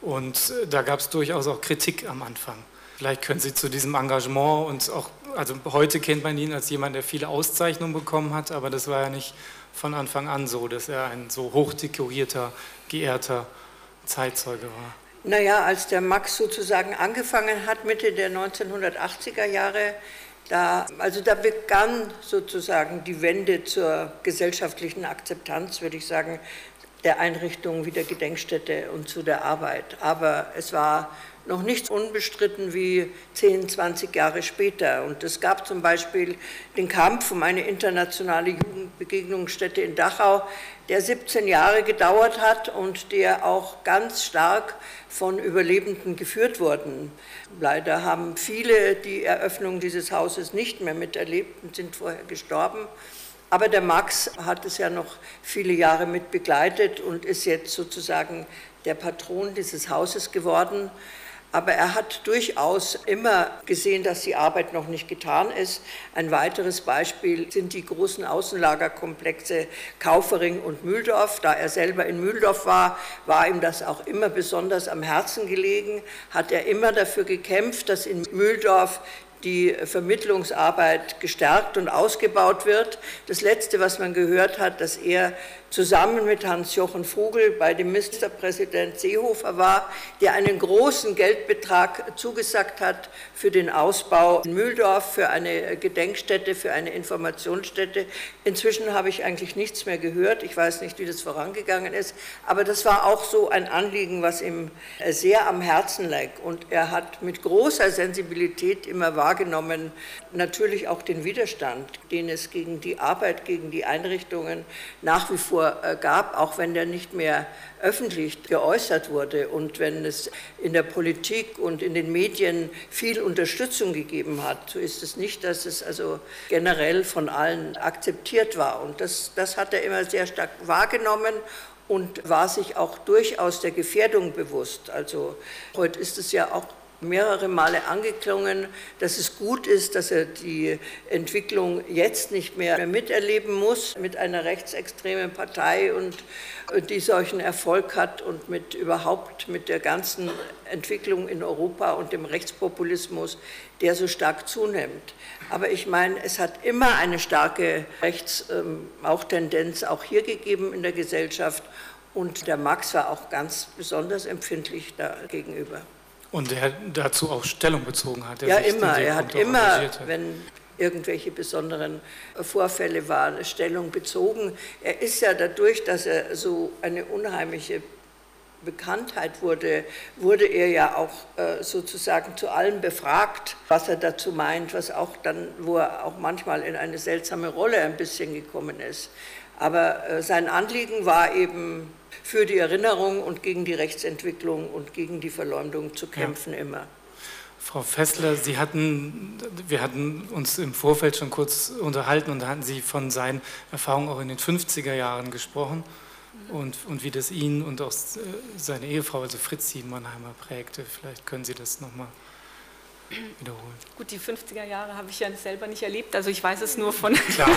Und äh, da gab es durchaus auch Kritik am Anfang. Vielleicht können Sie zu diesem Engagement und auch also heute kennt man ihn als jemand, der viele Auszeichnungen bekommen hat, aber das war ja nicht von Anfang an so, dass er ein so hochdekorierter, geehrter Zeitzeuge war. Naja, als der Max sozusagen angefangen hat, Mitte der 1980er Jahre, da, also da begann sozusagen die Wende zur gesellschaftlichen Akzeptanz, würde ich sagen, der Einrichtung wie der Gedenkstätte und zu der Arbeit. Aber es war noch nicht unbestritten wie 10, 20 Jahre später. Und es gab zum Beispiel den Kampf um eine internationale Jugendbegegnungsstätte in Dachau, der 17 Jahre gedauert hat und der auch ganz stark von Überlebenden geführt wurden. Leider haben viele die Eröffnung dieses Hauses nicht mehr miterlebt und sind vorher gestorben. Aber der Max hat es ja noch viele Jahre mit begleitet und ist jetzt sozusagen der Patron dieses Hauses geworden. Aber er hat durchaus immer gesehen, dass die Arbeit noch nicht getan ist. Ein weiteres Beispiel sind die großen Außenlagerkomplexe Kaufering und Mühldorf. Da er selber in Mühldorf war, war ihm das auch immer besonders am Herzen gelegen, hat er immer dafür gekämpft, dass in Mühldorf die Vermittlungsarbeit gestärkt und ausgebaut wird. Das Letzte, was man gehört hat, dass er zusammen mit Hans-Jochen Vogel bei dem Ministerpräsident Seehofer war, der einen großen Geldbetrag zugesagt hat für den Ausbau in Mühldorf, für eine Gedenkstätte, für eine Informationsstätte. Inzwischen habe ich eigentlich nichts mehr gehört. Ich weiß nicht, wie das vorangegangen ist, aber das war auch so ein Anliegen, was ihm sehr am Herzen lag. Und er hat mit großer Sensibilität immer wahrgenommen, natürlich auch den Widerstand, den es gegen die Arbeit, gegen die Einrichtungen nach wie vor äh, gab, auch wenn der nicht mehr öffentlich geäußert wurde und wenn es in der Politik und in den Medien viel Unterstützung gegeben hat, so ist es nicht, dass es also generell von allen akzeptiert war. Und das, das hat er immer sehr stark wahrgenommen und war sich auch durchaus der Gefährdung bewusst. Also heute ist es ja auch mehrere Male angeklungen, dass es gut ist, dass er die Entwicklung jetzt nicht mehr miterleben muss mit einer rechtsextremen Partei und die solchen Erfolg hat und mit überhaupt mit der ganzen Entwicklung in Europa und dem Rechtspopulismus, der so stark zunimmt. Aber ich meine, es hat immer eine starke Rechts-Tendenz ähm, auch hier gegeben in der Gesellschaft und der Max war auch ganz besonders empfindlich dagegenüber. Und er dazu auch Stellung bezogen hat. ja, immer. Er hat immer, wenn irgendwelche besonderen Vorfälle waren, Stellung bezogen. Er ist ja dadurch, dass er so eine unheimliche Bekanntheit wurde, wurde er ja auch äh, sozusagen zu allem befragt, was er dazu meint, was auch dann, wo er auch manchmal in eine seltsame Rolle ein bisschen gekommen ist. Aber äh, sein Anliegen war eben für die Erinnerung und gegen die Rechtsentwicklung und gegen die Verleumdung zu kämpfen ja. immer. Frau Fessler, Sie hatten, wir hatten uns im Vorfeld schon kurz unterhalten und da hatten Sie von seinen Erfahrungen auch in den 50er Jahren gesprochen und, und wie das ihn und auch seine Ehefrau, also Fritzi Mannheimer, prägte. Vielleicht können Sie das nochmal wiederholen. Gut, die 50er Jahre habe ich ja selber nicht erlebt, also ich weiß es nur von. Klar,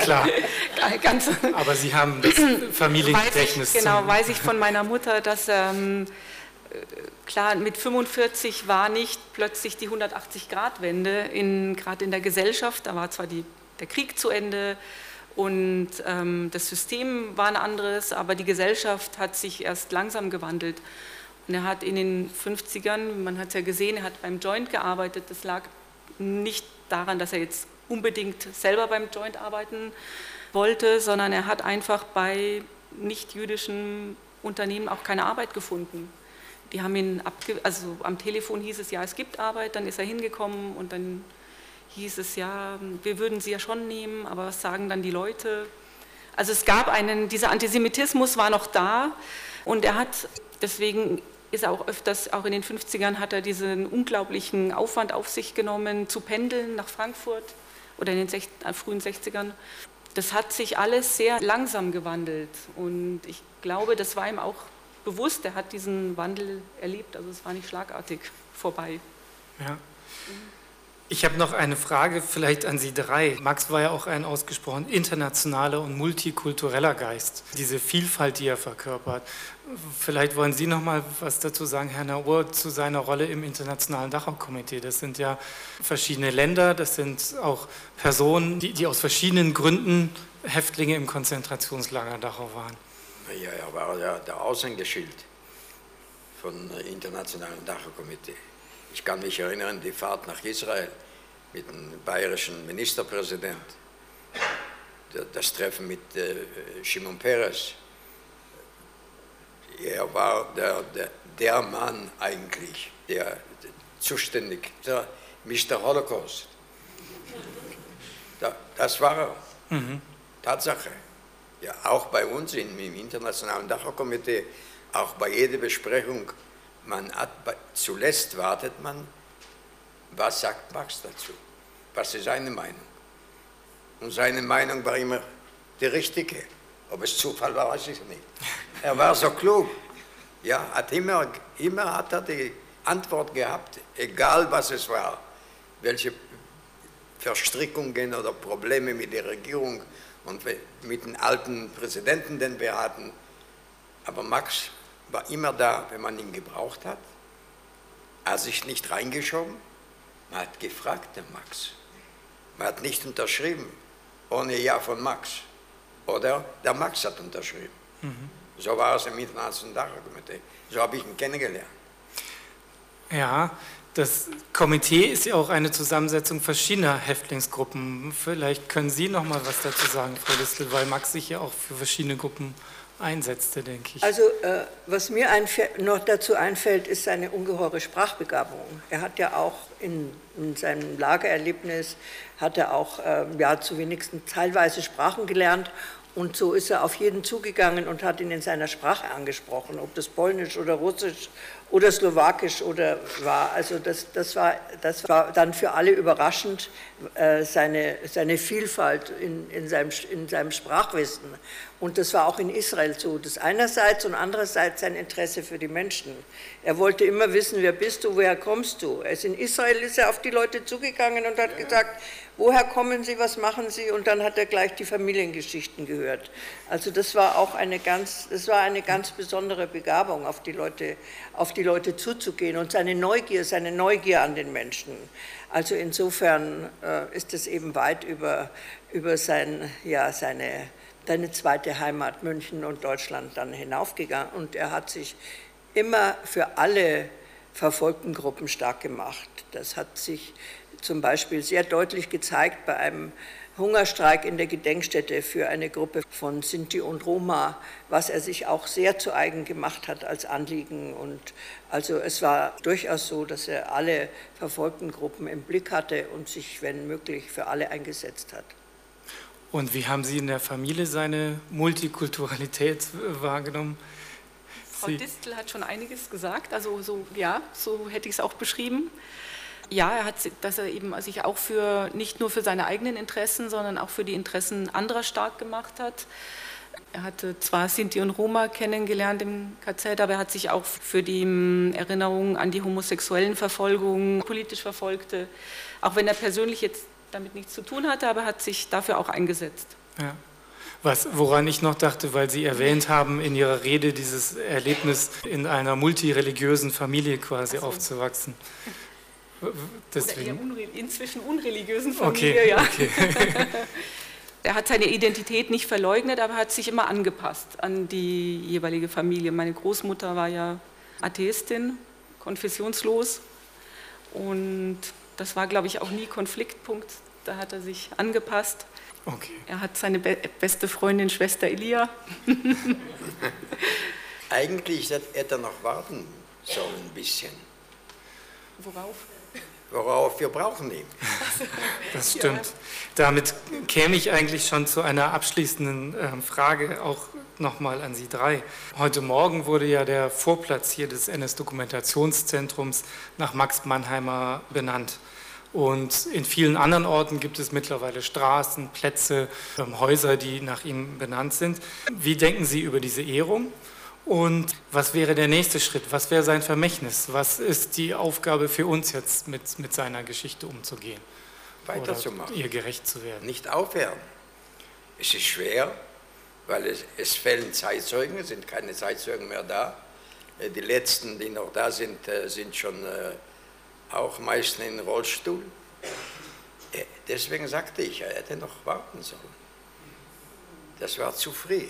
klar. (laughs) Ganz Aber Sie haben das Familiengedächtnis. Weiß ich, genau, weiß ich von meiner Mutter, dass. Ähm, klar, mit 45 war nicht plötzlich die 180-Grad-Wende, gerade in der Gesellschaft. Da war zwar die, der Krieg zu Ende und ähm, das System war ein anderes, aber die Gesellschaft hat sich erst langsam gewandelt. Und er hat in den 50ern, man hat es ja gesehen, er hat beim Joint gearbeitet. Das lag nicht daran, dass er jetzt unbedingt selber beim Joint arbeiten wollte, sondern er hat einfach bei nicht-jüdischen Unternehmen auch keine Arbeit gefunden. Die haben ihn abge also am Telefon hieß es ja, es gibt Arbeit, dann ist er hingekommen und dann hieß es ja, wir würden sie ja schon nehmen, aber was sagen dann die Leute? Also es gab einen, dieser Antisemitismus war noch da und er hat deswegen ist er auch öfters, auch in den 50ern hat er diesen unglaublichen Aufwand auf sich genommen, zu pendeln nach Frankfurt oder in den 60, äh, frühen 60ern. Das hat sich alles sehr langsam gewandelt und ich glaube, das war ihm auch bewusst, er hat diesen Wandel erlebt, also es war nicht schlagartig vorbei. Ja. Ich habe noch eine Frage vielleicht an Sie drei. Max war ja auch ein ausgesprochen internationaler und multikultureller Geist. Diese Vielfalt, die er verkörpert. Vielleicht wollen Sie noch mal was dazu sagen, Herr Naur, zu seiner Rolle im Internationalen Dachau-Komitee. Das sind ja verschiedene Länder, das sind auch Personen, die, die aus verschiedenen Gründen Häftlinge im Konzentrationslager Dachau waren. Ja, er war ja der Aushängeschild von Internationalen Dachau-Komitee. Ich kann mich erinnern, die Fahrt nach Israel mit dem bayerischen Ministerpräsident, das Treffen mit äh, Shimon Peres. Er war der, der, der Mann eigentlich, der zuständig, der Mr. Holocaust. Das war er. Mhm. Tatsache. Ja, auch bei uns im, im Internationalen Dachaukomitee, auch bei jeder Besprechung man hat, zuletzt wartet man, was sagt Marx dazu? Was ist seine Meinung? Und seine Meinung war immer die richtige. Ob es Zufall war, weiß ich nicht. Er war so klug. Ja, hat immer, immer hat er die Antwort gehabt, egal was es war, welche Verstrickungen oder Probleme mit der Regierung und mit den alten Präsidenten, den wir hatten. Aber Max war immer da, wenn man ihn gebraucht hat. Er hat sich nicht reingeschoben. Man hat gefragt, der Max. Man hat nicht unterschrieben, ohne Ja von Max. Oder der Max hat unterschrieben. Mhm. So war es im Internationalen Dachkomitee. So habe ich ihn kennengelernt. Ja, das Komitee ist ja auch eine Zusammensetzung verschiedener Häftlingsgruppen. Vielleicht können Sie noch mal was dazu sagen, Frau Listel, weil Max sich ja auch für verschiedene Gruppen einsetzte, denke ich. Also äh, was mir noch dazu einfällt, ist seine ungeheure Sprachbegabung. Er hat ja auch in, in seinem Lagererlebnis, hat er auch äh, ja, zu wenigstens teilweise Sprachen gelernt und so ist er auf jeden zugegangen und hat ihn in seiner Sprache angesprochen, ob das Polnisch oder Russisch oder Slowakisch oder war. Also das, das, war, das war dann für alle überraschend, äh, seine, seine Vielfalt in, in, seinem, in seinem Sprachwissen. Und das war auch in Israel so. Das einerseits und andererseits sein Interesse für die Menschen. Er wollte immer wissen, wer bist du, woher kommst du. Ist in Israel ist er auf die Leute zugegangen und hat gesagt, woher kommen Sie, was machen Sie? Und dann hat er gleich die Familiengeschichten gehört. Also das war auch eine ganz, das war eine ganz besondere Begabung, auf die Leute, auf die Leute zuzugehen und seine Neugier, seine Neugier an den Menschen. Also insofern äh, ist es eben weit über, über sein, ja, seine, seine zweite Heimat München und Deutschland dann hinaufgegangen. Und er hat sich immer für alle verfolgten Gruppen stark gemacht. Das hat sich zum Beispiel sehr deutlich gezeigt bei einem Hungerstreik in der Gedenkstätte für eine Gruppe von Sinti und Roma, was er sich auch sehr zu eigen gemacht hat als Anliegen. Und also es war durchaus so, dass er alle verfolgten Gruppen im Blick hatte und sich, wenn möglich, für alle eingesetzt hat. Und wie haben Sie in der Familie seine Multikulturalität wahrgenommen? Frau Distel hat schon einiges gesagt, also so, ja, so hätte ich es auch beschrieben. Ja, er hat, dass er eben sich auch für nicht nur für seine eigenen Interessen, sondern auch für die Interessen anderer stark gemacht hat. Er hatte zwar Sinti und Roma kennengelernt im KZ, aber er hat sich auch für die hm, Erinnerung an die homosexuellen Verfolgung, politisch Verfolgte, auch wenn er persönlich jetzt damit nichts zu tun hatte, aber er hat sich dafür auch eingesetzt. Ja. Was, woran ich noch dachte, weil Sie erwähnt haben in Ihrer Rede dieses Erlebnis, in einer multireligiösen Familie quasi so. aufzuwachsen. Deswegen. Oder eher inzwischen unreligiösen Familie, okay, ja. Okay. (laughs) er hat seine Identität nicht verleugnet, aber hat sich immer angepasst an die jeweilige Familie. Meine Großmutter war ja Atheistin, konfessionslos und das war, glaube ich, auch nie Konfliktpunkt. Da hat er sich angepasst. Okay. Er hat seine be beste Freundin, Schwester Elia. (laughs) Eigentlich hätte er noch warten sollen ein bisschen. Worauf? Worauf wir brauchen ihn. (laughs) Das stimmt. Damit käme ich eigentlich schon zu einer abschließenden ähm, Frage auch nochmal an Sie drei. Heute Morgen wurde ja der Vorplatz hier des NS-Dokumentationszentrums nach Max Mannheimer benannt. Und in vielen anderen Orten gibt es mittlerweile Straßen, Plätze, ähm, Häuser, die nach ihm benannt sind. Wie denken Sie über diese Ehrung? Und was wäre der nächste Schritt? Was wäre sein Vermächtnis? Was ist die Aufgabe für uns jetzt, mit, mit seiner Geschichte umzugehen? Weiterzumachen. Ihr gerecht zu werden. Nicht aufhören. Es ist schwer, weil es, es fehlen Zeitzeugen, es sind keine Zeitzeugen mehr da. Äh, die letzten, die noch da sind, äh, sind schon äh, auch meistens in Rollstuhl. Deswegen sagte ich, er hätte noch warten sollen. Das war zu früh.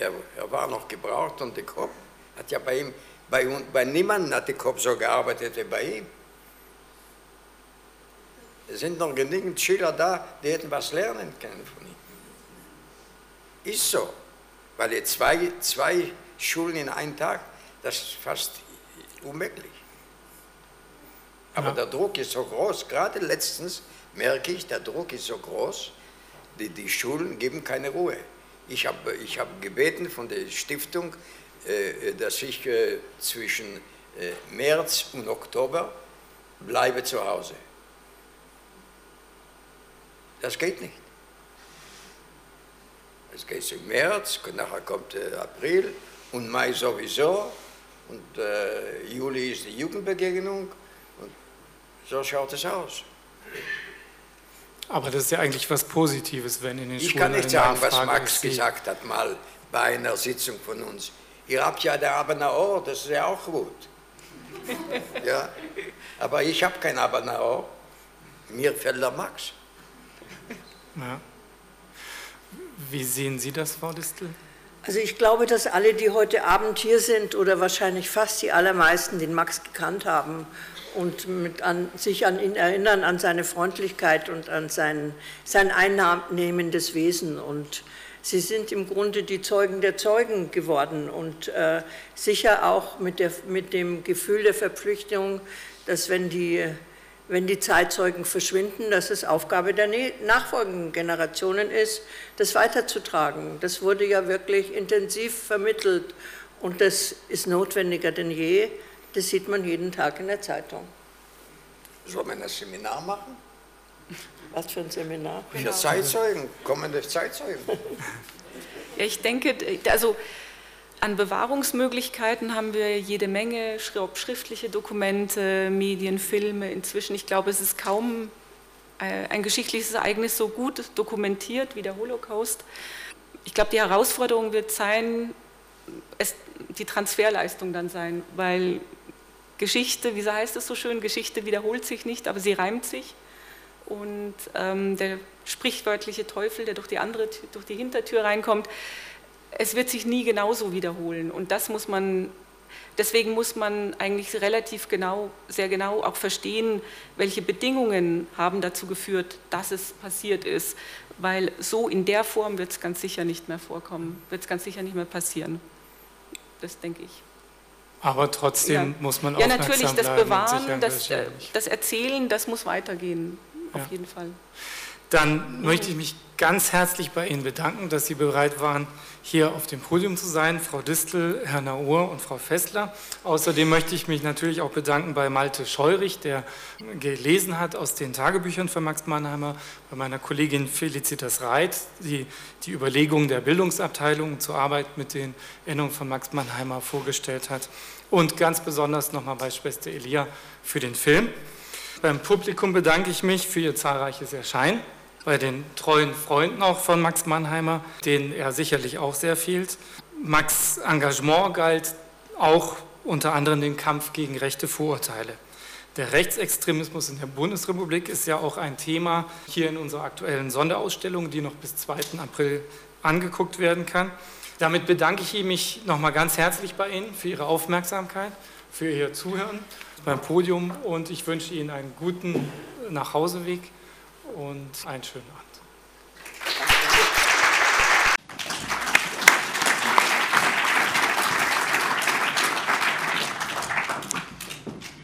Er, er war noch gebraucht und der Kopf hat ja bei ihm, bei, bei niemandem hat der Kopf so gearbeitet wie bei ihm. Es sind noch genügend Schüler da, die hätten was lernen können von ihm. Ist so, weil jetzt zwei, zwei Schulen in einem Tag, das ist fast unmöglich. Aber ja. der Druck ist so groß, gerade letztens merke ich, der Druck ist so groß, die, die Schulen geben keine Ruhe. Ich habe ich hab gebeten von der Stiftung, äh, dass ich äh, zwischen äh, März und Oktober bleibe zu Hause. Das geht nicht. Es geht im März, nachher kommt April und Mai sowieso und äh, Juli ist die Jugendbegegnung und so schaut es aus. Aber das ist ja eigentlich was Positives, wenn in den ich Schulen kann nicht sagen, was Max gesagt hat mal bei einer Sitzung von uns. Ihr habt ja der Abenaor, das ist ja auch gut. (laughs) ja, aber ich habe kein Abenaor. Mir fällt der Max. Ja. Wie sehen Sie das, Frau Distel? Also ich glaube, dass alle, die heute Abend hier sind, oder wahrscheinlich fast die allermeisten, den Max gekannt haben und an, sich an ihn erinnern, an seine Freundlichkeit und an sein, sein einnehmendes Wesen. Und Sie sind im Grunde die Zeugen der Zeugen geworden und äh, sicher auch mit, der, mit dem Gefühl der Verpflichtung, dass wenn die, wenn die Zeitzeugen verschwinden, dass es Aufgabe der nachfolgenden Generationen ist, das weiterzutragen. Das wurde ja wirklich intensiv vermittelt und das ist notwendiger denn je. Das sieht man jeden Tag in der Zeitung. Soll man ein Seminar machen? Was für ein Seminar? Für. Zeitzeugen, kommende Zeitzeugen. Ja, ich denke, also an Bewahrungsmöglichkeiten haben wir jede Menge, schriftliche Dokumente, Medien, Filme. Inzwischen, ich glaube, es ist kaum äh, ein geschichtliches Ereignis so gut dokumentiert wie der Holocaust. Ich glaube, die Herausforderung wird sein, es, die Transferleistung dann sein, weil Geschichte, wie heißt es so schön, Geschichte wiederholt sich nicht, aber sie reimt sich. Und ähm, der sprichwörtliche Teufel, der durch die andere, durch die Hintertür reinkommt, es wird sich nie genauso wiederholen. Und das muss man, deswegen muss man eigentlich relativ genau, sehr genau auch verstehen, welche Bedingungen haben dazu geführt, dass es passiert ist. Weil so in der Form wird es ganz sicher nicht mehr vorkommen, wird es ganz sicher nicht mehr passieren. Das denke ich. Aber trotzdem ja. muss man auch Ja, natürlich, das Bewahren, das, äh, das Erzählen, das muss weitergehen auf jeden Fall. Dann möchte ich mich ganz herzlich bei Ihnen bedanken, dass Sie bereit waren, hier auf dem Podium zu sein, Frau Distel, Herr Naur und Frau Fessler. Außerdem möchte ich mich natürlich auch bedanken bei Malte Scheurich, der gelesen hat aus den Tagebüchern von Max Mannheimer, bei meiner Kollegin Felicitas Reit, die die Überlegungen der Bildungsabteilung zur Arbeit mit den Erinnerungen von Max Mannheimer vorgestellt hat und ganz besonders nochmal bei Schwester Elia für den Film. Beim Publikum bedanke ich mich für Ihr zahlreiches Erscheinen, bei den treuen Freunden auch von Max Mannheimer, denen er sicherlich auch sehr fehlt. Max Engagement galt auch unter anderem den Kampf gegen rechte Vorurteile. Der Rechtsextremismus in der Bundesrepublik ist ja auch ein Thema hier in unserer aktuellen Sonderausstellung, die noch bis 2. April angeguckt werden kann. Damit bedanke ich mich nochmal ganz herzlich bei Ihnen für Ihre Aufmerksamkeit, für Ihr Zuhören beim Podium und ich wünsche Ihnen einen guten Nachhauseweg und einen schönen Abend.